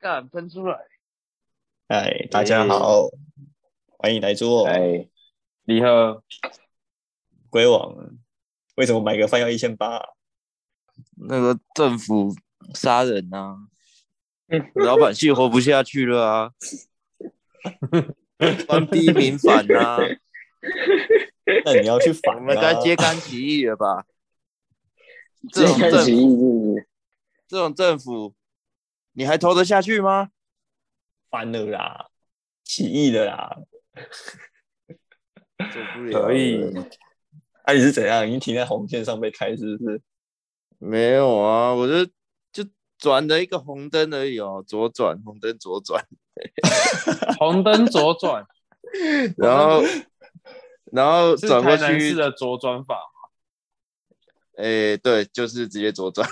干喷出来。哎，大家好，欢迎来做哎，你好，龟王。为什么买个饭要一千八？那个政府杀人啊，老百姓活不下去了啊，官逼民反啊，那你要去反、啊，我们该揭竿起义了吧？这这种起义？这种政府，你还投得下去吗？翻了啦，起义了啦。受不了了可以，啊，你是怎样？已经停在红线上被开，是不是？没有啊，我就就转了一个红灯而已哦，左转，红灯左转，红灯左转，然后然后是转过去，的左转法。哎，对，就是直接左转。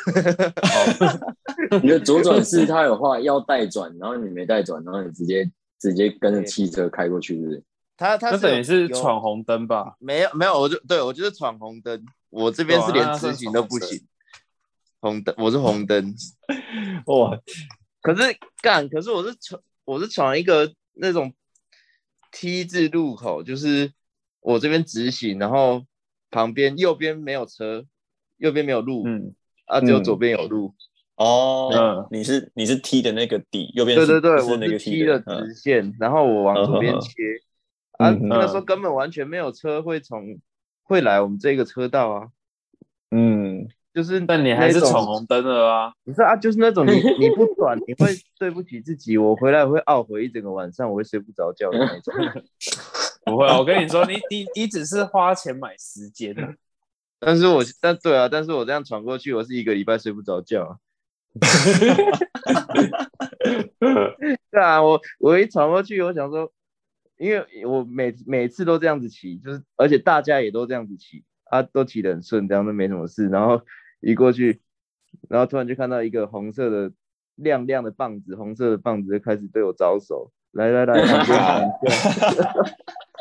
你的左转是他有话要带转，然后你没带转，然后你直接直接跟着汽车开过去，是不是？他他那等于是闯红灯吧？没有没有，我就对我就是闯红灯，我这边是连直行都不行。红灯，我是红灯，哇，可是干，可是我是闯我是闯一个那种 T 字路口，就是我这边直行，然后旁边右边没有车，右边没有路，嗯，啊，只有嗯左边有路。哦，嗯你是你是 T 的那个底，右边是对对对，我是那个 T 的直线，然后我往左边切。啊，嗯那时候根本完全没有车会从会来我们这个车道啊，嗯，就是但你还是闯红灯了啊！不是啊，就是那种你 你不转，你会对不起自己。我回来会懊悔一整个晚上，我会睡不着觉的那种。不会，我跟你说，你你你只是花钱买时间啊。但是我但对啊，但是我这样闯过去，我是一个礼拜睡不着觉啊。对啊，我我一闯过去，我想说，因为我每每次都这样子骑，就是而且大家也都这样子骑啊，都骑得很顺，这样都没什么事。然后一过去，然后突然就看到一个红色的亮亮的棒子，红色的棒子就开始对我招手，来来来，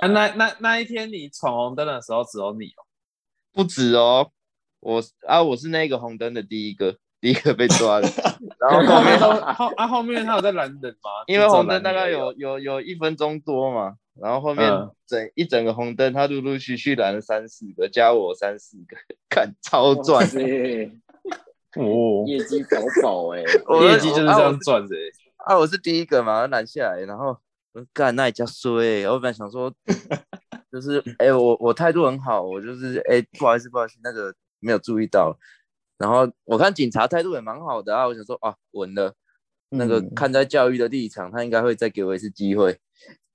那那那一天你闯红灯的时候，只有你哦。不止哦，我啊我是那个红灯的第一个，第一个被抓的，然后后面后面都后啊后面他有在拦人吗？因为红灯大概有有有一分钟多嘛，然后后面嗯整、一整个红灯，他陆陆续续拦了三四个，加我三四个，看超赚哦，业绩饱饱哎！我业绩就是这样赚的欸。啊，我是第一个嘛，拦下来，然后我说干那也叫衰、欸，我本来想说，就是哎、我我态度很好，我就是哎、不好意思不好意思，那个没有注意到，然后我看警察态度也蛮好的啊，我想说啊稳了，那个嗯。看在教育的立场，他应该会再给我一次机会，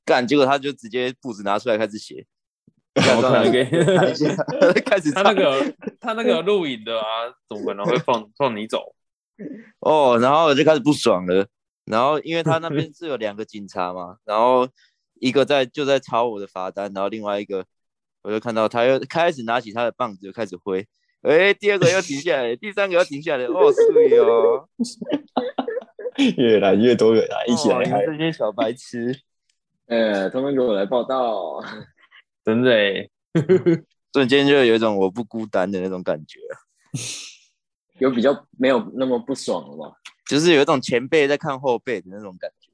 干，结果他就直接簿子拿出来开始写，开始他那个。他那个有录影的啊，怎么可能会放放你走？哦，然后我就开始不爽了。然后因为他那边是有两个警察嘛，然后一个在就在抄我的罚单，然后另外一个我就看到他又开始拿起他的棒子就开始挥，哎，第二个又停下来，第三个又停下来，哦，对哦，越来越多人来，一起哦你们来嗨。这些小白痴，呃，他们给我来报道。真的欸瞬间就有一种我不孤单的那种感觉，有比较没有那么不爽了吧？就是有一种前辈在看后辈的那种感觉。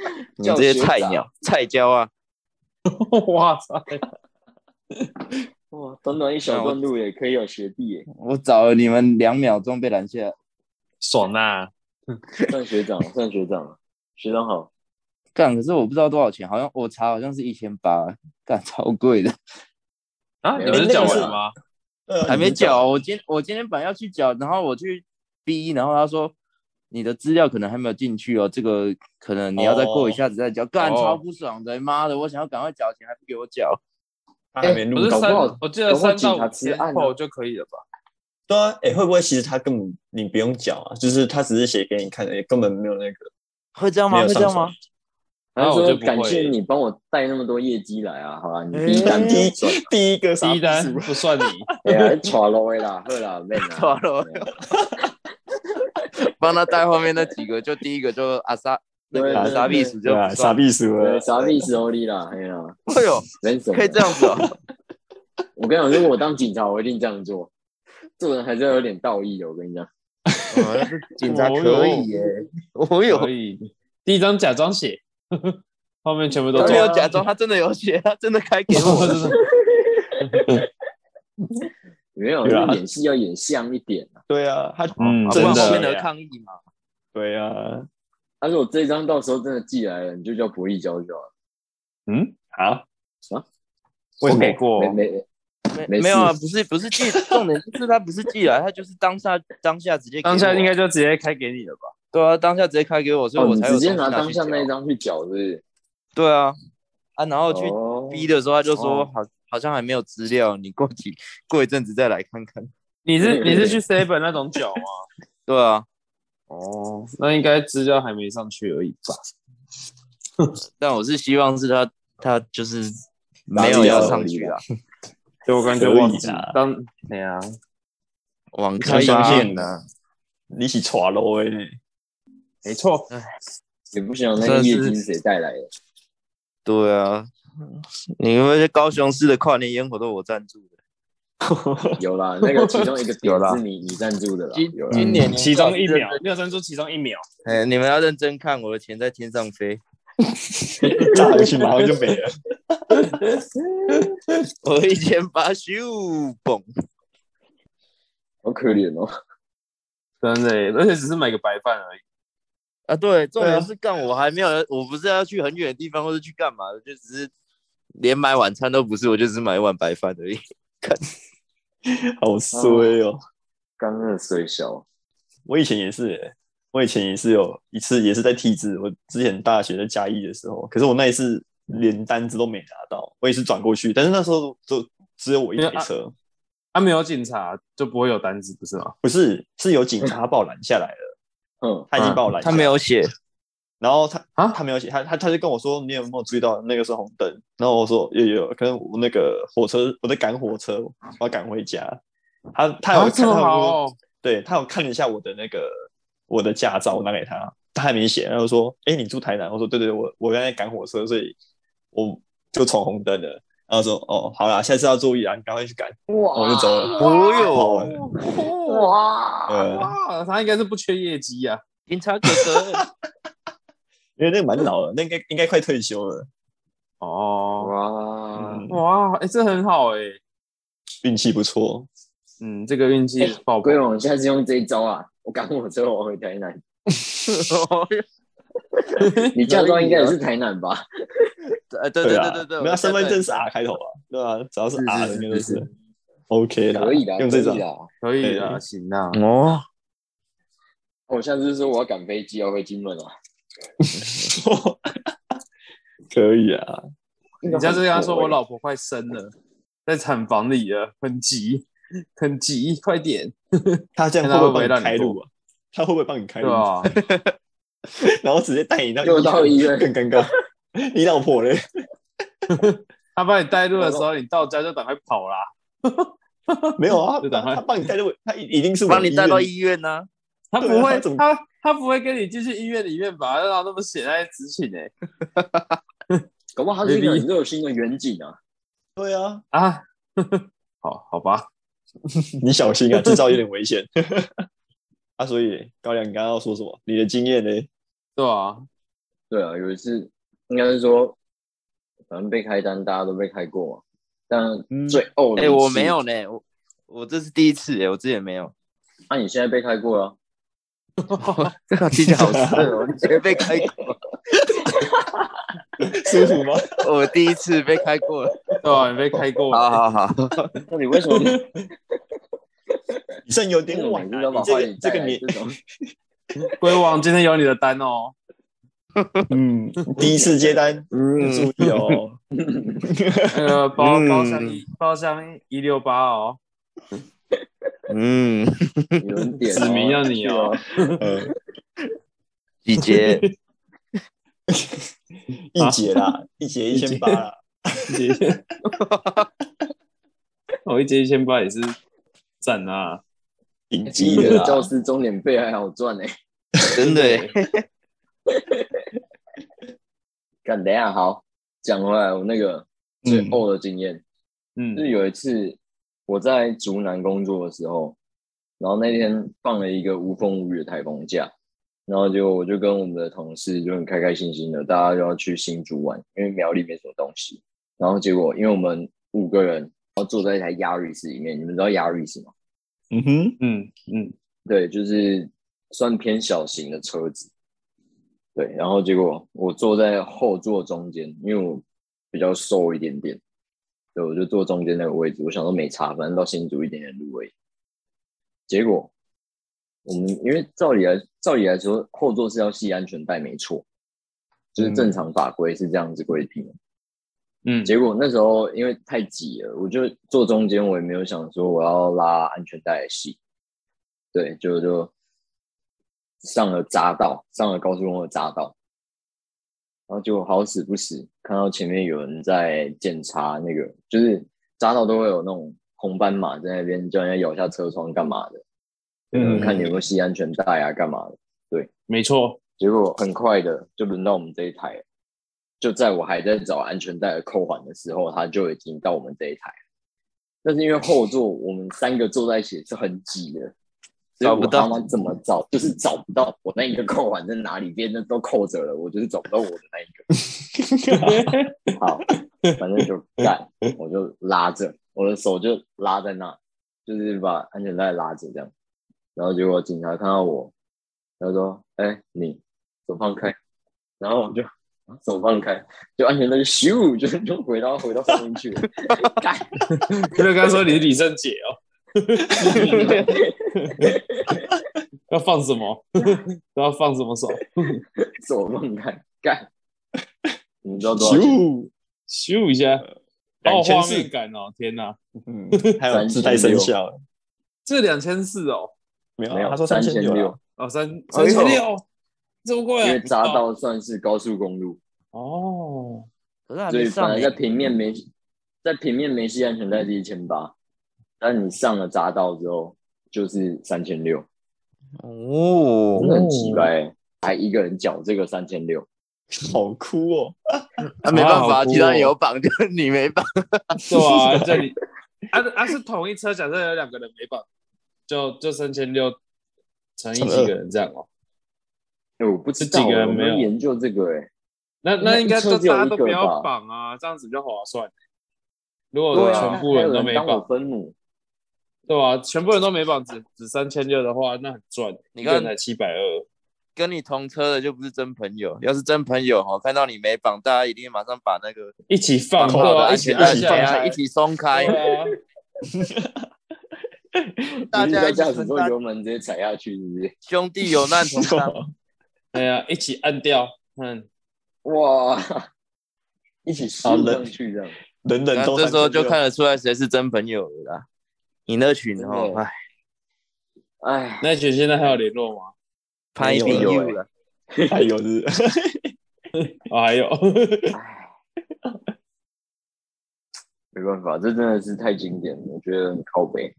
你们这些菜鸟、菜椒啊，哇塞！哇，短短一小段路也可以有学弟耶，我找了你们两秒钟被拦下来，爽啊！算学长，算学长，学长好。干，可是我不知道多少钱，好像我查好像是一千八，干超贵的。啊，你们是有那个是讲完了吗？呃还没缴，我今我今天本来要去缴，然后我去逼，然后他说你的资料可能还没有进去哦，这个可能你要再过一下子再交，干、哦超不爽的，妈的，我想要赶快缴钱还不给我缴，他还没录到。不是三搞不好，我记得搞不好三到五天后就可以了吧？对啊，哎，会不会其实他根本你不用缴啊？就是他只是写给你看的，也根本没有那个。会这样吗？会这样吗？他就说那我就感谢你帮我带那么多业绩来啊，好吧，你哎第一单第一赚，第一个第一单不算你，哎呀，错了啦，好啦，免啦，错了帮他带后面那几个，就第一个就阿萨那对对个傻逼对鼠就傻逼输了对，。傻逼时候你啦，哎呀，哎呦，人手可以这样子哦，我跟你讲，如果我当警察，我一定这样做。做人还是要有点道义的，我跟你讲。啊警察可以耶，我有可以。第一张假装写，后面全部都没有假装，他真的有写，他真的开给我。没有，就是演戏要演像一点啊。对啊，他嗯真的抗议嘛。对啊，他说我这张到时候真的寄来了，你就叫博弈交就好了。嗯，好，什么？我给过没，没没没没有啊，不是不是寄，重点就是他不是寄来，他就是当下当下直接当下应该就直接开给你了吧？对啊，当下直接开给我，所以哦，我才有你直接拿当下那一张去缴，是不是？对啊啊，然后去哦逼的时候，他就说哦好好像还没有资料，你过几过一阵子再来看看。你是你是去 seven 那种缴吗？对啊，哦，那应该资料还没上去而已吧？但我是希望是他他就是没有要上去啊，对我感觉忘记啦当对啊，网开一片呐。你是耍喽诶，没错，也不晓得那个业绩是谁带来的。对啊，你们那些高雄市的跨年烟火都我赞助的。有啦，那个其中一个有啦点是你你赞助的啦，今有啦。今年嗯其中一秒没有赞助其中一秒，哎，你们要认真看，我的钱在天上飞。炸回去马上就没了。我一千八咻嘣，好可怜哦。真的耶，而且只是买个白饭而已。啊，对，重点是干我还没有，我不是要去很远的地方，或者去干嘛的，就只是连买晚餐都不是，我就只买一碗白饭而已。看 好衰哦！刚刚的水小，我以前也是耶，我以前也是有一次也是在 T 字，我之前大学在嘉义的时候，可是我那一次连单子都没拿到，我也是转过去，但是那时候就只有我一台车，他、没有警察就不会有单子，不是吗？不是是有警察把我拦下来了，嗯，他已经把我拦下来，他没有写，然后他啊他没有写，他他他就跟我说你有没有注意到那个是红灯？然后我说有有有，可能我那个火车我在赶火车，我要赶回家。他他有看他有好哦，对他有看了一下我的那个我的驾照，我拿给他，他还没写，然后说哎你住台南？我说对对，我我刚才赶火车，所以我就闯红灯了。然后说哦好啦，下次要注意啊，你赶快去赶，哇我就走了。哦跑哟，哇，呃，哇，他应该是不缺业绩啊。警察哥哥，因为那个蛮老了，那应该应该快退休了，哦，哇，嗯，哇，哎、这很好哎、运气不错。嗯，这个运气爆龟棚。王下次用这一招啊！我赶火车我回台南，你驾照应该也是台南吧？呃，对对啊对对对，没有身份证是啊，R 开头啊，对啊，只要是是 R 的是应该都是是 OK 的，可以的，用这招可以的。可以的，对行啊。哦，我下次说我要赶飞机要回金门啊，可以啊，你下次跟他说我老婆快生了，在产房里了，很急，很急，快点，他这样会不会帮你让你做开路啊？他会不会帮你开路？啊？然后直接带你到又到医院更尴尬。你老婆嘞？他帮你带路的时候，你到家就赶快跑啦。没有啊，就赶快他他帮你带路，他一一定是帮你带到医医院呢。他不会，啊他他他不会跟你进去医院里面吧？让他那么写在执勤哎搞不好他是一个 Maybe 很热心的远景啊。院。对啊，啊，好好吧，你小心啊，制造有点危险。啊，所以高粱，你刚刚要说什么？你的经验呢？对啊，对啊，有一次应该是说，反正被开单，大家都被开过嘛。但嗯最哦的哎，我没有呢，我我这是第一次哎，我之前没有。那、你现在被开过了？这个听起来好色哦，你没被开过？舒服吗？我第一次被开过了。对啊，你被开过好了，好好，那你为什么你算有点晚啊！你这个这个年来这种？龟王今天有你的单哦。嗯，第一次接单，嗯，注意哦。那 个包嗯包厢一包厢一六八哦，嗯，有人点、哦，指名要你哦。是哦。嗯，季节，一节啦，一节一千八啦。一节，我一节一千八也是赞啊。顶级的啦。教师钟点费还好赚呢、真的耶，干，等一下好，讲回来，我那个最后的经验，嗯。就是有一次我在竹南工作的时候，然后那天放了一个无风无雨的台风假，然后就我就跟我们的同事就很开开心心的，大家就要去新竹玩，因为苗栗没什么东西。然后结果因为我们五个人，然后坐在一台 Yaris 里面，你们知道 Yaris 吗？嗯哼，嗯嗯，对，就是算偏小型的车子。对，然后结果我坐在后座中间，因为我比较瘦一点点，对，我就坐中间那个位置。我想说没差，反正到新竹一点点路而已。结果我们因为照理来照理来说，后座是要系安全带，没错，就是正常法规是这样子规定的。嗯，结果那时候因为太挤了，我就坐中间，我也没有想说我要拉安全带系，对，就就上了匝道，上了高速公路的匝道，然后就好死不死看到前面有人在检查那个，就是匝道都会有那种红斑马在那边叫人家摇下车窗干嘛的，嗯，看你有没有系安全带啊，干嘛的，对。没错，结果很快的就轮到我们这一台，就在我还在找安全带的扣环的时候，他就已经到我们这一台了。但是因为后座我们三个坐在一起是很挤的，找不到怎么找就是找不到我那一个扣环在哪里，别人都扣着了，我就是找不到我的那一个。好，反正就干，我就拉着我的手就拉在那，就是把安全带拉着这样。然后结果警察看到我，他说：“哎、你手放开。”然后我就啊手放开，就安全带就咻，就就回到回到上面去了。干，因为刚刚说你是李圣杰哦，要放什么？要放什么手？手放开，干。你知道多少钱？咻，咻一下，两千四面感哦！天哪，嗯，还有自带声效，这两千四哦，没有啊，没有他说三千六，哦三哎三千六，这么贵啊？因为匝道算是高速公路，哦，可是还所以反而在平面没在平面没系安全带是一千八，但你上了匝道之后就是三千六，哦真，的很奇怪、还一个人缴这个三千六，好酷哦，啊没办法，其他人有绑，就你没绑。对啊，这里啊啊是同一车，假设有两个人没绑，就就三千六乘以几个人这样哦。哎、我不知道，几个人我没有研究这个、哎，那那应该大家都不要绑啊，这样子比较划算。如果全部人都没绑，分母，对吧、全部人都没绑，只只三千六的话，那很赚。你看才七百二，跟你同车的就不是真朋友，要是真朋友哈，看到你没绑，大家一定马上把那个一起放，绑好的对啊，一起安全带按下来，一起松开，大家一起这样子做油门直接踩下去，是不是？兄弟有难同 当。对啊，一起按掉，嗯，哇，一起好输上去这样，人人这时候就看得出来谁是真朋友了啦。你那群真哦，的哎，哎，那群现在还有联络吗？拍有有了，还有是 哦，还有，没办法，这真的是太经典了，我觉得很靠背。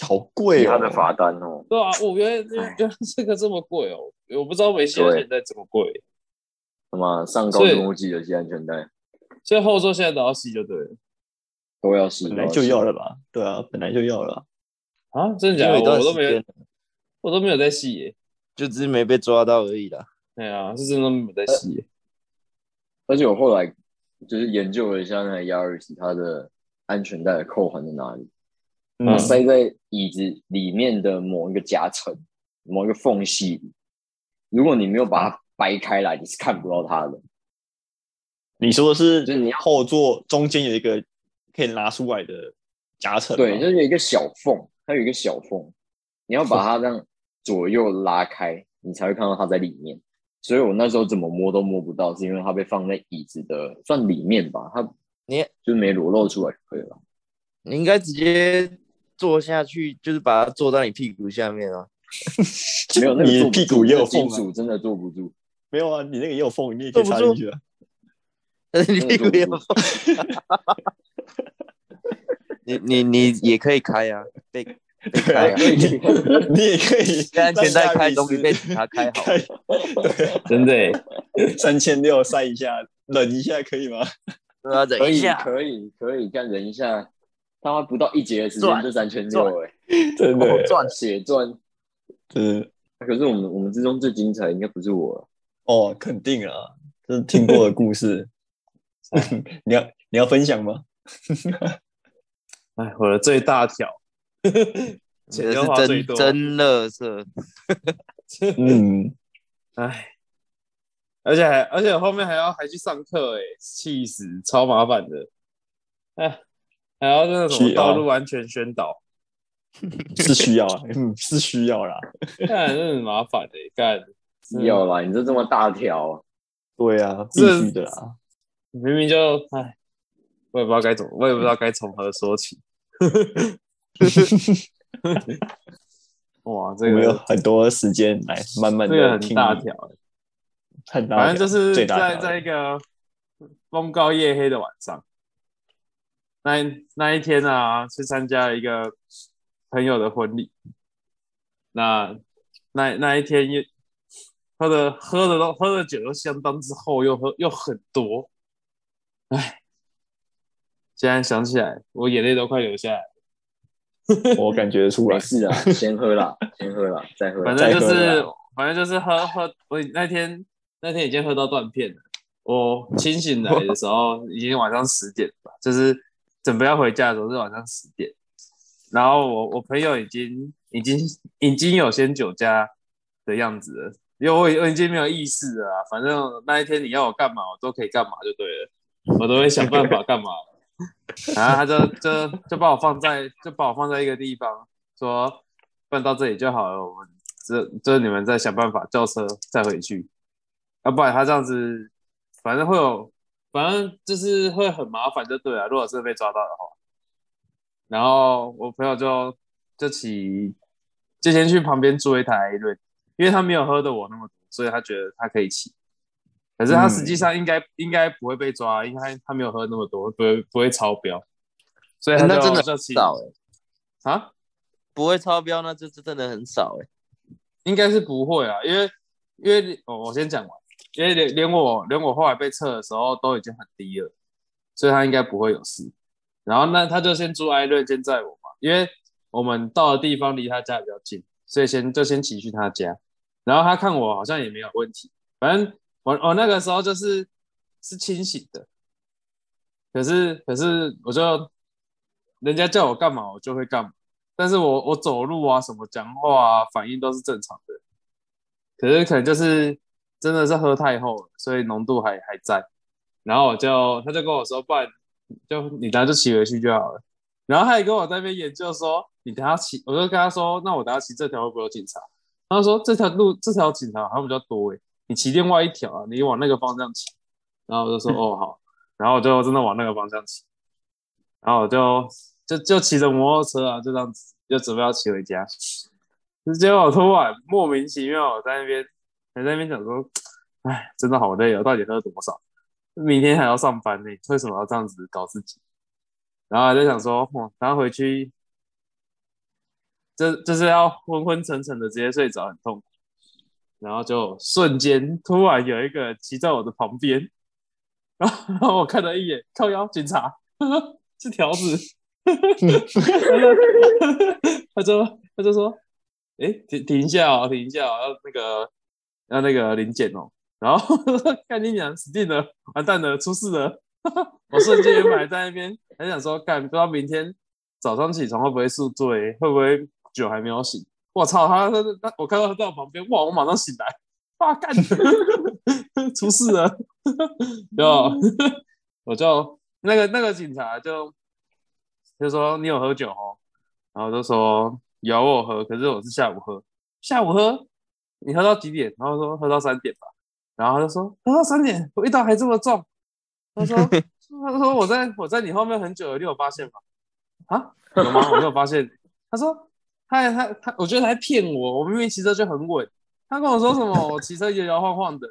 好贵哦。他，的罚单哦，对啊，我原来原来这个这么贵哦，我不知道美系的现在这么贵，什么上高中我记得系安全带。所以后座现在都要系就对了都要系，本来就要了吧？对啊，本来就要了。啊，真的假的？我都没有，我都没有在系耶，就只是没被抓到而已啦。对啊，是真的没有在系耶，而且我后来就是研究了一下那个 Yaris 它的安全带的扣环在哪里，它嗯塞在椅子里面的某一个夹层、某一个缝隙里。如果你没有把它掰开来，你是看不到它的。你说的是，就是你后座中间有一个可以拿出来的夹层吗，对，就是有一个小缝，它有一个小缝，你要把它这样左右拉开，你才会看到它在里面。所以我那时候怎么摸都摸不到，是因为它被放在椅子的算里面吧，它你就没裸露出来就可以了。你应该直接坐下去，就是把它坐到你屁股下面啊。没有那个你屁股也有缝真的坐不住。没有啊，你那个也有缝，你也可以插进去啊。但是 你屁股也有坐缝。你你你也可以开啊，被开啊，你 你也可以 被安全带开让总比被察开好。真的耶，三千六塞一下，忍一下可以吗？对啊，可以忍一下，可以可以，干忍一下，他妈不到一节的时间赚就三千六，哎，真的哦赚血赚。真的可是我们我们之中最精彩应该不是我了，哦，肯定啊，这是听过的故事。你要你要分享吗？哎，我的最大条，钱是真最多，真乐色，嗯，哎，而且还而且后面还要还去上课，哎，气死，超麻烦的，哎，还要那个什么道路安全宣导，是需要啊，嗯，是需要啦。干，真的很麻烦的，干，嗯有啦，你这这么大条，对啊，必须的啦。明明就哎，我也不知道该怎么，我也不知道该从何说起。哇，这我们有很多时间来慢慢这个很的听你，大条，欸很大反正就是在在一个风高夜黑的晚上，那一那一天啊，去参加了一个朋友的婚礼。那那那一天也喝的喝的都喝的酒都相当之后，又喝又很多，唉，现在想起来，我眼泪都快流下来。我感觉出来。没事啊，先喝啦，先喝啦，再喝啦。反正就是反正就是喝喝，我那天那天已经喝到断片了。我清醒来的时候已经晚上十点吧，就是准备要回家的时候是晚上十点。然后我我朋友已经已经已经有先酒驾的样子了，因为我已我已经没有意识了啊。反正那一天你要我干嘛，我都可以干嘛就对了，我都会想办法干嘛。然后他就就就把我放在就把我放在一个地方，说办到这里就好了，我们这这你们再想办法叫车再回去，要不然他这样子，反正会有，反正就是会很麻烦就对了。如果是被抓到的话，然后我朋友就就骑，就先去旁边租一台 A 瑞，因为他没有喝的我那么多，所以他觉得他可以骑。可是他实际上应该、应该不会被抓，因为他他没有喝那么多，不会不会超标，所以那真的就骑少哎，啊。不会超标那就是真的很少哎。应该是不会啊，因为因为哦，我先讲完，因为连连我连我后来被测的时候都已经很低了，所以他应该不会有事。然后那他就先住艾瑞，先载我嘛，因为我们到的地方离他家比较近，所以先就先骑去他家。然后他看我好像也没有问题，反正我我那个时候就是是清醒的，可是可是我就人家叫我干嘛我就会干嘛。但是我我走路啊，什么讲话啊，反应都是正常的。可是可能就是真的是喝太厚了，所以浓度还还在。然后我就他就跟我说，不然就你等下就骑回去就好了。然后他也跟我在那边研究说，你等下骑，我就跟他说，那我等下骑这条会不会有警察？他说这条路这条警察好像比较多诶，你骑另外一条啊，你往那个方向骑。然后我就说哦好，然后我就真的往那个方向骑，然后我就。就就骑着摩托车啊，就这样子，就准备要骑回家。结果我突然莫名其妙我在那边，还在那边想说，哎，真的好累哦，到底喝多少？明天还要上班呢，为什么要这样子搞自己？然后还在想说，哇，然后回去，这就是要昏昏沉沉的直接睡着，很痛苦。然后就瞬间突然有一个骑在我的旁边，然后我看了一眼，靠腰警察，是条子。他就他就说：“哎、停停一下哦，停一下哦，那个要那个临检哦。”然后看你娘，死定了，完蛋了，出事了！我瞬间原本在那边，还想说，干不知道明天早上起床会不会宿醉，会不会酒还没有醒？我操，他他他，我看到他在我旁边，哇，我马上醒来，哇干，出事了！就 我就那个那个警察就。就说你有喝酒哦，然后就说有我喝，可是我是下午喝，下午喝，你喝到几点？然后说喝到三点吧，然后他就说喝到三点，味道还这么重。他说 他说我在我在你后面很久了，你有发现吗？啊，有吗？我没有发现。他说他他他，我觉得他在骗我，我明明骑车就很稳。他跟我说什么？我骑车摇摇晃晃的，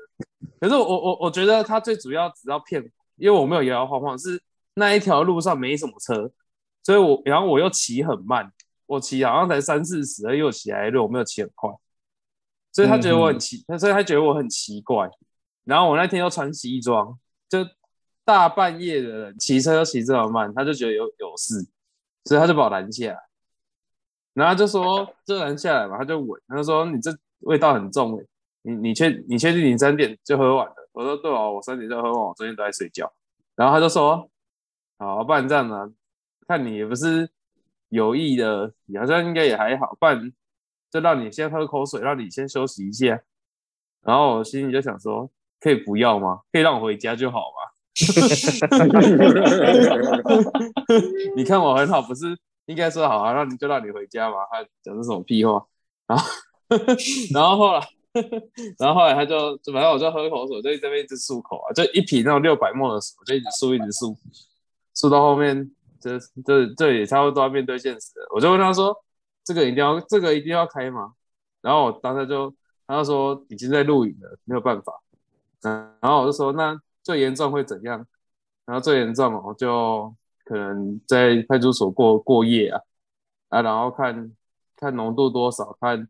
可是我我我觉得他最主要只要骗我，因为我没有摇摇晃晃，是那一条路上没什么车。所以我，然后我又骑很慢，我骑好像才三四十，而又骑来路，我没有骑很快，所以他觉得我很奇，所以他觉得我很奇怪。然后我那天又穿西装，就大半夜的人骑车又骑这么慢，他就觉得有有事。所以他就把我拦下来，然后他就说这人下来嘛，他就闻，他就说你这味道很重欸你你确你确定你三点就喝完了？我说对哦，我三点就喝完，我昨天都在睡觉。然后他就说，好，不然这样呢，看你也不是有意的，你好像应该也还好，不然就让你先喝口水，让你先休息一下。然后我心里就想说，可以不要吗？可以让我回家就好吗？你看我很好，不是应该说好啊，让你就让你回家嘛？他讲的什么屁话？然后，然后后来，然后后来他就，反正我就喝口水，就在那边一直漱口啊，就一瓶那种六百沫的水，就一直漱，一直漱，漱到后面，这这这也差不多要面对现实了。我就问他说：“这个一定要，这个一定要开吗？”然后我当时就，他就说已经在录影了，没有办法。嗯，然后我就说那最严重会怎样？然后最严重我，就可能在派出所过过夜啊，啊，然后看看浓度多少，看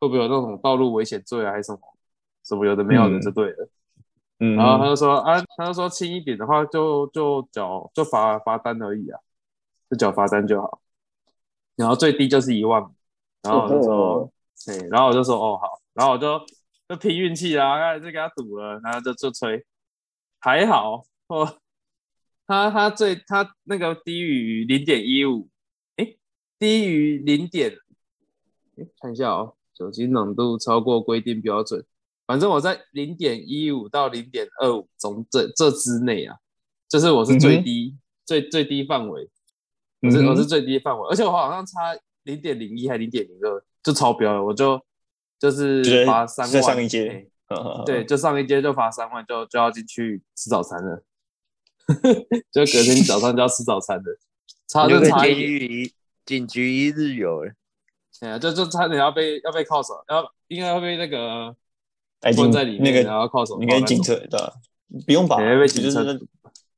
会不会有那种道路危险罪啊，还是什么什么有的没有的就对了。嗯，然后他就说啊，他就说轻一点的话就就缴就罚罚单而已啊，就缴罚单就好。然后最低就是一万，然后我就说，对，然后我就说哦好，然后我就就拼运气啦，开始就给他赌了，然后就就吹，还好哦，他他最它那个低于零点一五，哎，低于零点，哎，看一下哦，酒精浓度超过规定标准。反正我在零点一五到零点二五中这这之内啊，就是我是最低、最最低范围，我是、我是最低范围，而且我好像差零点零一还零点零二就超标了，我就就是罚三再万，上一阶，对，就上一阶就罚三万，就就要进去吃早餐了，就隔天早上就要吃早餐的，差就差一点，狱一警局一日游了。哎呀，就就差点要被要被铐手，要应该要被那个关在里面，那个然后铐手铐那种应该警车对吧？不用吧？对被警车那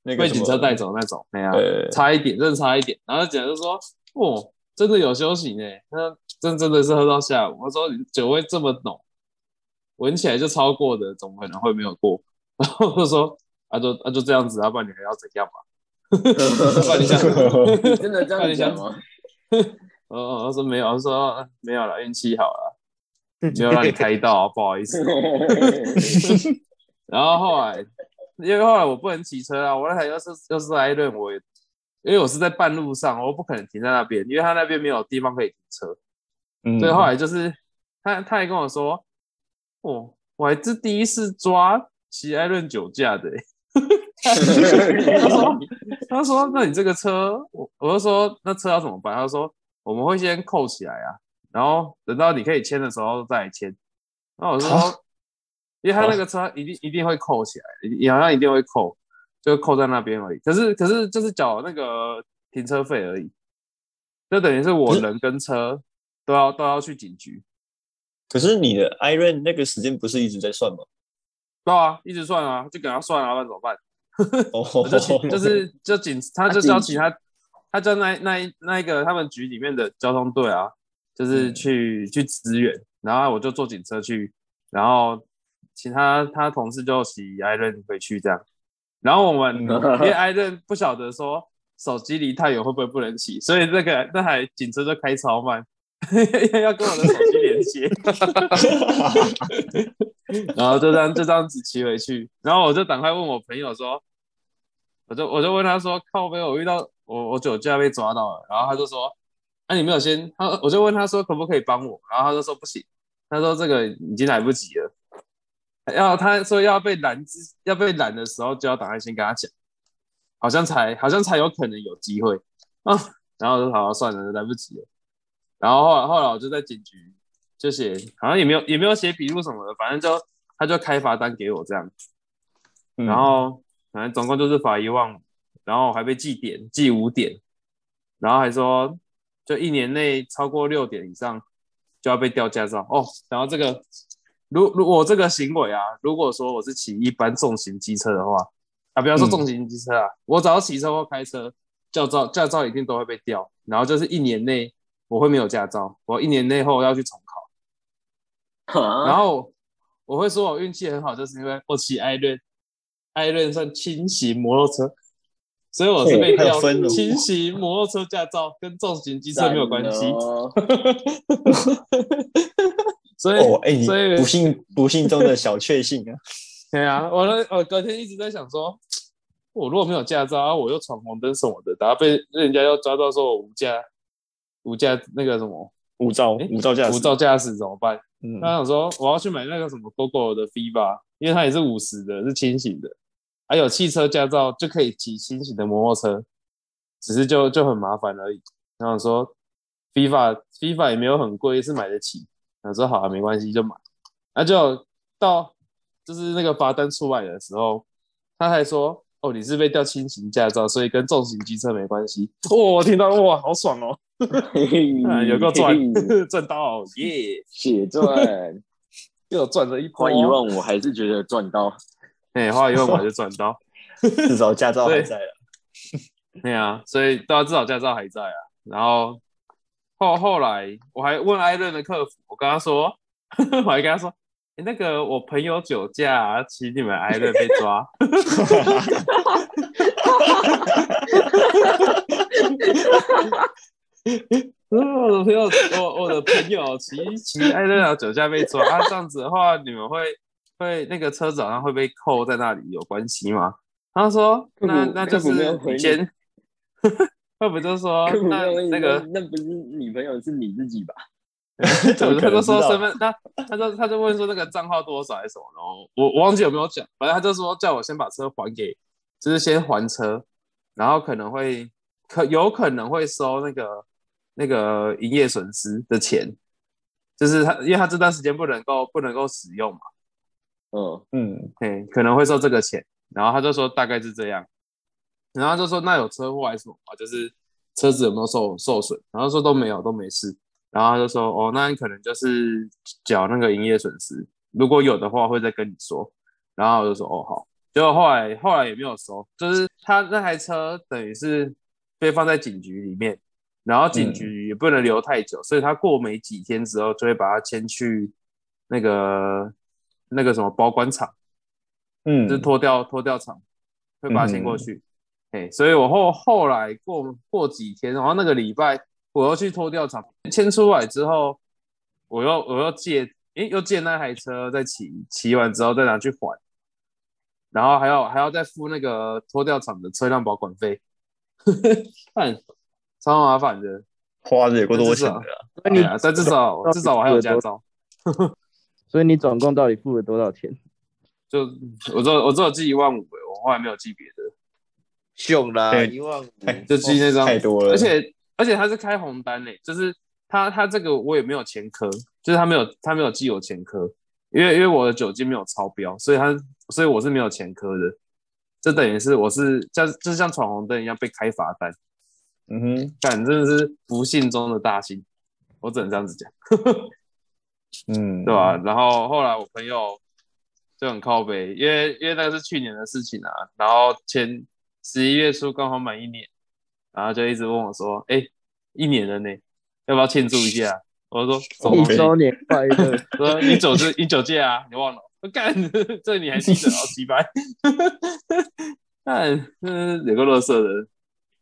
那个被警车带走那种，没啊呃，差一点，真的差一点。然后姐就说：“哦，真的有休息呢，那真真的是喝到下午。”我说：“你酒味这么浓，闻起来就超过的，怎么可能会没有过？” 然后我就说：“啊就啊就这样子，要不然你还要怎样嘛？不然你想，真的 这样讲吗？哦 哦，他说没有，他说啊没有了，运气好了，没有让你开到，不好意思。然后后来，因为后来我不能骑车啊，我那台又是又是艾伦，我也因为我是在半路上，我不可能停在那边，因为他那边没有地方可以停车，嗯所以后来就是他他还跟我说，哦，我还是第一次抓骑艾伦酒驾的欸、他说他说 那你这个车，我我就说那车要怎么办？他说我们会先扣起来啊，然后等到你可以签的时候再来签。然后我说，因为他那个车一定一定会扣起来，一好像一定会扣，就扣在那边而已。可是可是就是缴那个停车费而已，就等于是我人跟车都要都要去警局。可是你的 Iron 那个时间不是一直在算吗？对啊，一直算啊，就给他算啊，那怎么办？就 请就是就警，他就叫其他，他叫那那一那一个他们局里面的交通队啊，就是去、去支援，然后我就坐警车去，然后其他他同事就骑艾伦回去这样，然后我们 因为艾伦不晓得说手机离太远会不会不能骑，所以那个那台警车就开超慢，要跟我的手机连接。然后就这样就这样子骑回去，然后我就赶快问我朋友说，我就我就问他说，靠背我遇到我我酒驾被抓到了，然后他就说，那、你没有先，他我就问他说可不可以帮我，然后他就说不行，他说这个已经来不及了，要他说要被拦之要被拦的时候就要赶快先跟他讲，好像才好像才有可能有机会。啊，然后我就好算了，来不及了，然后后来后来我就在警局。就写好像也没有也没有写笔录什么的，反正就他就开罚单给我这样，嗯。然后反正总共就是罚一万五，然后还被记点记五点，然后还说就一年内超过六点以上就要被吊驾照。哦。然后这个如如我这个行为啊，如果说我是骑一般重型机车的话啊，不要说嗯。重型机车啊，我只要骑车或开车，驾照驾照一定都会被吊，然后就是一年内我会没有驾照，我一年内后要去重考。然然后我会说我运气很好，就是因为我骑艾伦，艾伦算轻型摩托车，所以我是被哦还有吊分哦轻型摩托车驾照，跟重型机车没有关系。所以，哦，哎，你所以不幸不幸中的小确幸啊！对啊，我呢，我隔天一直在想说，我如果没有驾照，啊、我又闯红灯什么的，然后被人家要抓到说我无驾无驾那个什么无照诶无照驾驶无照驾驶怎么办？嗯他想说我要去买那个什么 GoGo 的 Viva，因为它也是五十的，是轻型的，还有汽车驾照就可以骑轻型的摩托车，只是就就很麻烦而已。然后说 Viva Viva 也没有很贵，是买得起。他说好啊，没关系就买。那就到就是那个罚单出来的时候，他还说哦你是被吊轻型驾照，所以跟重型机车没关系。哦，我听到哇好爽哦，啊有个赚 赚到耶，血赚，又赚了一波。花一万我还是觉得赚到。哎、花一万我就赚到。至少驾照还在了。对啊，所以大家至少驾照还在啊。然后后后来我还问艾伦的客服，我跟他说，我还跟他说，欸那个我朋友酒驾、骑你们艾乐被抓。我的朋友，我我的朋友骑骑艾乐的酒驾被抓啊，这样子的话，你们会会那个车子好像会被扣在那里有关系吗？他说，那那 就是先，会不就说那那个说那不是女朋友，是你自己吧？怎么他就说身份，他他就他就问说那个账号多少还是什么，然后我我忘记有没有讲，反正他就说叫我先把车还给，就是先还车，然后可能会可有可能会收那个那个营业损失的钱，就是他因为他这段时间不能够不能够使用嘛，嗯，嗯，对，可能会收这个钱，然后他就说大概是这样，然后就说那有车祸还是什么吗？就是车子有没有受受损？然后说都没有，都没事。然后他就说哦，那你可能就是缴那个营业损失，如果有的话会再跟你说。然后我就说哦好，结果后来后来也没有收，就是他那台车等于是被放在警局里面，然后警局也不能留太久，所以他过没几天之后就会把他牵去那个那个什么保管厂。嗯，就是脱掉脱掉厂，会把它牵过去。哎、所以我后后来过过几天，然后那个礼拜我要去拖吊厂，牵出来之后，我又我又借，诶、又借那台车再骑，骑完之后再拿去还，然后还要还要再付那个拖吊厂的车辆保管费，看超麻烦的。花的也够多钱的啊。那你对啊，但至少至少我还有驾照，所以你总共到底付了多少钱？就我只有我只有记一万五，我后来没有记别的。凶啦对一万五，就记那张，太多了而且而且他是开红单嘞，就是他他这个我也没有前科，就是他没有他没有记我前科，因为因为我的酒精没有超标，所以他所以我是没有前科的，这等于是我是像就是像闯红灯一样被开罚单，嗯哼，反正是不幸中的大幸，我只能这样子讲，嗯，对吧？然后后来我朋友就很靠北，因为因为那个是去年的事情啊，然后前十一月初刚好满一年，然后就一直问我说：“哎、一年了呢，要不要庆祝一下？”我就说：“怎么一周年快乐，我说一九是一九届啊，你忘了？我干，这你还记得？好鸡掰！干，嗯，有个乐色的，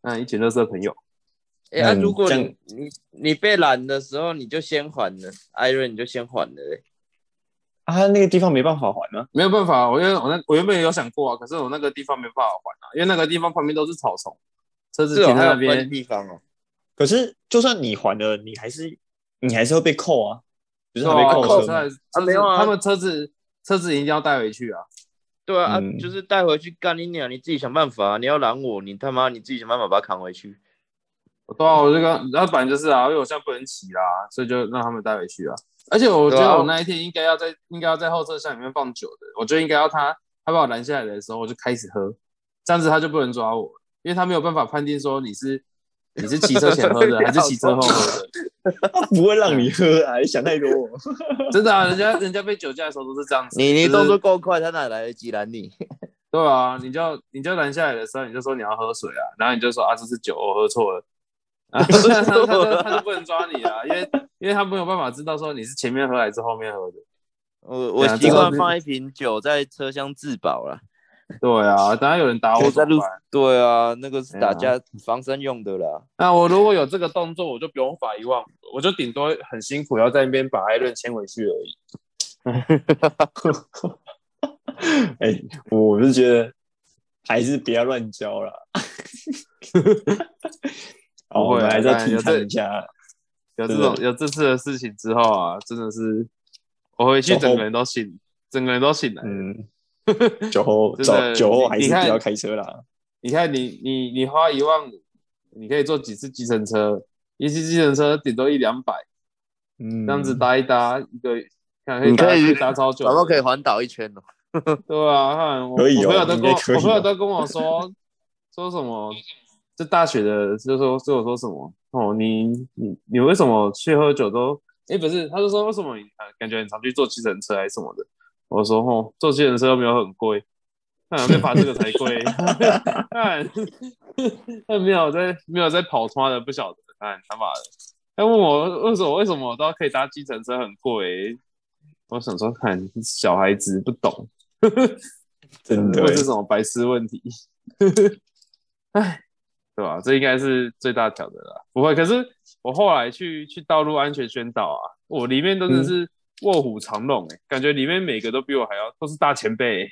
嗯，一群乐色朋友。哎、啊，嗯如果你你你被拦的时候，你就先还了，艾瑞你就先还了嘞。啊，那个地方没办法还吗？没有办法，我因为我那我原本也有想过啊，可是我那个地方没办法还啊，因为那个地方旁边都是草丛，车子停在那边，地方哦。可是就算你还了，你还是你还是会被扣啊，不是被扣扣车车吗？还是车子没有啊他们车子车子一定要带回去啊。对啊，嗯啊，就是带回去干你娘，你自己想办法、啊。你要拦我，你他妈你自己想办法把它扛回去。对啊，我这个那反正就是啊，因为我现在不能骑啦，所以就让他们带回去啊。而且我觉得我那一天应该要在应该要在后车厢里面放酒的，我就应该要他他把我拦下来的时候我就开始喝，这样子他就不能抓我，因为他没有办法判定说你是你是骑车前喝的还是骑车后喝的，他不会让你喝啊，你想太多。真的啊，人家人家被酒驾的时候都是这样子，你你动作够快，他哪来得及拦你？对啊，你就你就拦下来的时候，你就说你要喝水啊，然后你就说啊这是酒，我喝错了，啊他他他就他就不能抓你啊，因为因为他没有办法知道说你是前面喝还是后面喝的。我我习惯放一瓶酒在车厢自保啦。对啊，等下有人打我？对啊，那个是打哎架防身用的啦。那我如果有这个动作，我就不用罚一万五，我就顶多很辛苦要在那边把艾伦牵回去而已。哎、我是觉得还是不要乱教啦。好，不会啊我们还是要提倡一下。有这种有这次的事情之后啊，真的是我回去整个人都醒，整个人都醒来了。嗯，酒后酒酒后还是不要开车啦。你看你你你花一万五，你可以坐几次计程车？一次计程车顶多一两百，嗯，这样子搭一搭一个，看可以搭你可以搭超久的。宝宝可以环岛一圈哦。对啊，看我可以哦我朋友都跟我朋友都跟我说说什么，这大学的就说就我说什么哦，你你你为什么去喝酒都哎不是，他就说为什么你呃感觉很常去坐计程车还是什么的？我说哦，坐计程车又没有很贵，看被罚这个才贵，看那没有在没有在跑脱的不晓得，看他妈的，他问我为什么为什么我都可以搭计程车很贵？我想说，看小孩子不懂，真的是什么白痴问题，哎，对吧？这应该是最大条的啦。不会，可是我后来去去道路安全宣导啊，我里面真的是卧虎藏龙哎、感觉里面每个都比我还要都是大前辈、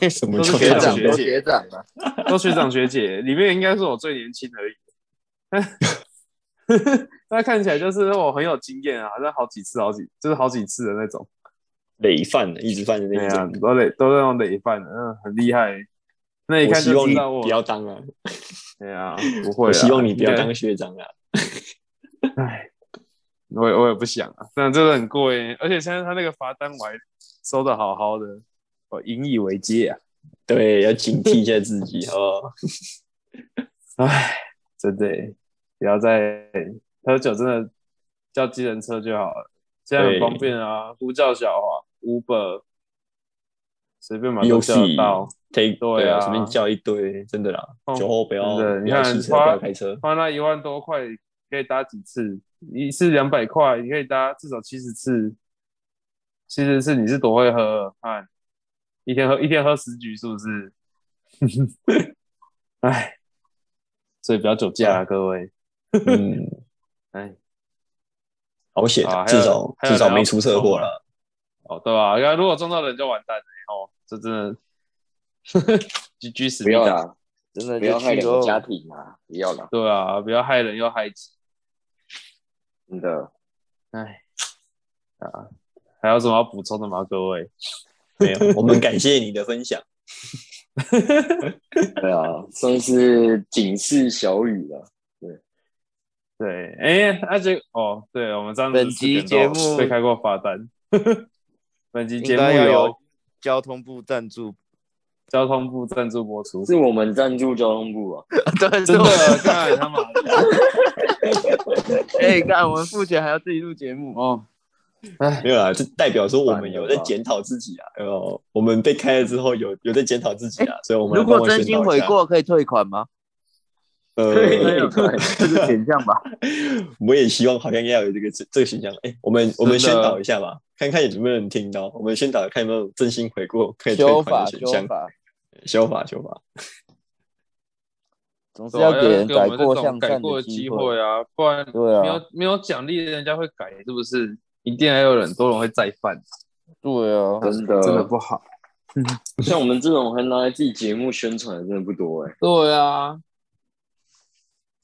欸，什么都学长学姐长都学长啊，都学长学姐，里面应该是我最年轻而已。那看起来就是我很有经验啊，好像好几次、好几就是好几次的那种。累犯的，一直犯的对啊那种。，都累都那种累犯的，嗯，很厉害。那一看我希望你就知道我不要当啊，对啊，不会希望你不要当学长啊。唉，我也我也不想啊，但真的很贵，而且现在他那个罚单我还收的好好的，我引以为戒啊。对，要警惕一下自己哦。唉，真的不要再喝酒，真的叫计程车就好了，现在很方便啊，呼叫小黄、Uber，随便嘛都游叫到。take 对啊随便叫一堆，真的啦。哦酒后不要真的不你看花要开车。花那一万多块可以搭几次？一次两百块，你可以搭至少七十次。七十次你是多会喝？看一天喝一天喝十局是不是？哎，所以不要酒驾啊，各位。嗯，哎，好险啊，至少至少没出车祸了。哦，对吧、啊？如果撞到人就完蛋了哦，这真的 居居死不。要啦，真的不要。害两个家庭啊！不要啦，对啊，不要害人又害己。真的。哎，啊，还有什么要补充的吗？各位？没有，我们感谢你的分享。对啊，算是警示小雨了。对，对哎，那就哦，对，我们上次本集四点都节目被开过罚单。本集节目由交通部赞助。交通部赞助播出。是我们赞助交通部啊，对，真的看他妈的 哎，看我们付钱还要自己录节目。哦，哎，没有啦，这代表说我们有在检讨自己啊。呃，我们被开了之后有有在检讨自己啊，所以我们如果真心悔过，可以退款吗？呃，对这个选项吧。我也希望好像要有这个这这个选项。哎，我们我们宣导一下吧，看看有没有人听到。我们宣导看有没有真心悔过可以退，款的选项。修法，修法，修法。总是要给人改过向善改过的机机会啊，不然对啊没有没有奖励，人家会改，是不是？一定还有很多人会再犯，对啊，真的真的不好。像我们这种还拿来自己节目宣传的，真的不多哎、对啊，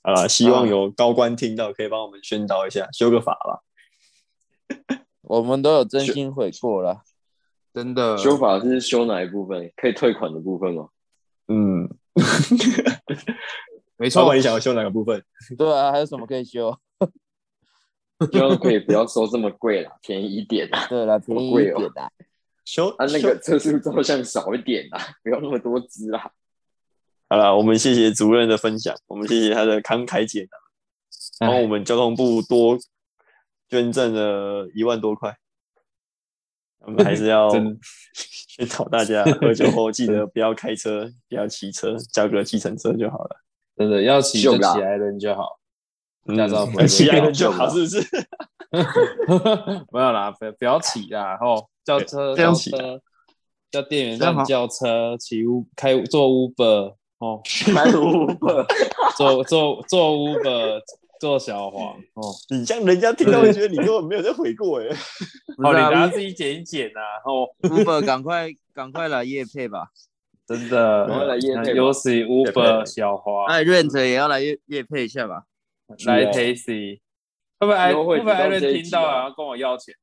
好啦，希望有高官听到，可以帮我们宣导一下，修个法吧。我们都有真心悔过了。真的修法是修哪一部分？可以退款的部分吗？嗯，没错老板，。你想要修哪个部分？对啊，还有什么可以修？希望可以不要收这么贵啦，便宜一点啦。对了，便宜一贵哦点的。修啊，那修个测速照相少一点啦，不要那么多支啦。好了，我们谢谢主任的分享，我们谢谢他的慷慨解囊，帮我们交通部多捐赠了一万多块。我们还是要真宣导大家，喝酒后记得不要开车，不要骑车，叫个计程车就好了。真的要骑就骑来人就好，嗯驾照 不会骑被来就好，是不是？没有啦，不不要骑啦，吼，叫车叫车叫店员让你叫车，骑 U 开坐 Uber 哦，开 Uber，坐坐坐 Uber 坐小黄哦，你这样人家听到会觉得你根本没有在悔过哎。哦，你不是啊大家自己剪一剪呐，哦，，Uber 赶快赶快来夜配吧，真的，赶快来业配吧尤其 Uber 小黄哎，Rent 也要来夜夜配一下吧。来 Tasty，会不会艾会不会艾伦听到然后跟我要钱？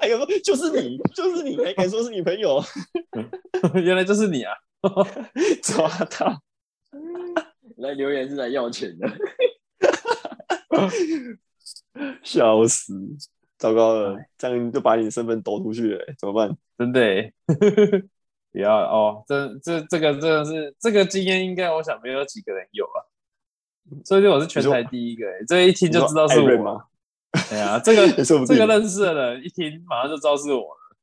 还有说就是你，就是你，还敢说是你朋友？原来就是你啊！抓到！来留言是来要钱的。笑死！糟糕了，这样就把你的身份抖出去了，怎么办？真的耶，不要哦，这这这个真的是这个经验，应该我想没有几个人有啊。所以我是全台第一个耶，这一听就知道是我。对啊，这个这个认识的人一听马上就知道是我了。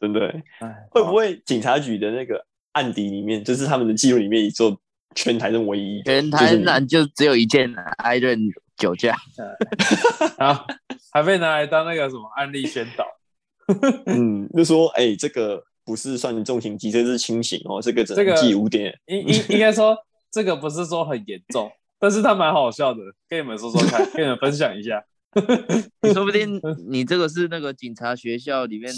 真的，哎，会不会警察局的那个案底里面，就是他们的记录里面，只有全台是唯一全台南就只有一件 Iron 酒驾，啊，还被拿来当那个什么案例宣导？嗯，就说哎、这个不是算重刑机，这是轻刑哦，这个只这个能记五点。应应应该说这个不是说很严重，但是它蛮好笑的，跟你们说说看，跟你们分享一下。说不定你这个是那个警察学校里面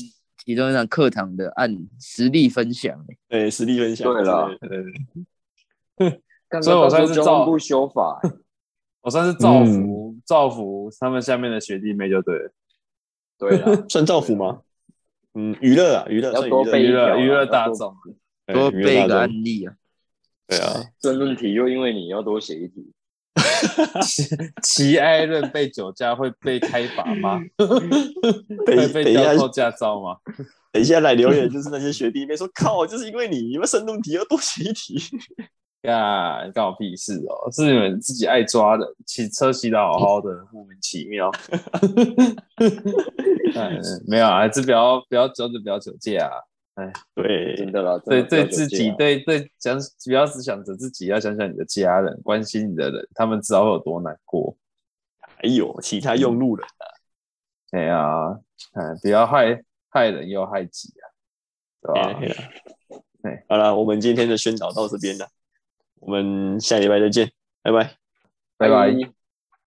其中一堂课堂的按实例分享、欸。对，实力分享。对了对对对，刚 所以我算是照交通部修法，我算是造福、造福他们下面的学弟妹就对了，对啊，算造福吗？嗯，娱乐啊，娱乐要算娱乐多备一条啊娱乐娱乐大众。对多娱乐大众背一个案例啊！对啊，争论题又因为你要多写一题，骑骑艾伦被酒驾会被开罚吗？等会被吊扣驾照吗？等一下来留言就是那些学弟妹说靠，就是因为你，你们申论题要多写一题。呀，干我屁事哦！是你们自己爱抓的，骑车骑的好好的，莫名其妙。嗯，没有啊，还是不要不要真的不要酒驾啊！哎对，真的啦，对对自己对对想不要只想着自己，要想想你的家人，关心你的人，他们知道会有多难过。还有其他用路人啊，哎呀，嗯，不要害害人又害己啊，对吧？对啊对好了，我们今天的宣导到这边了，我们下礼拜再见，拜拜。拜拜。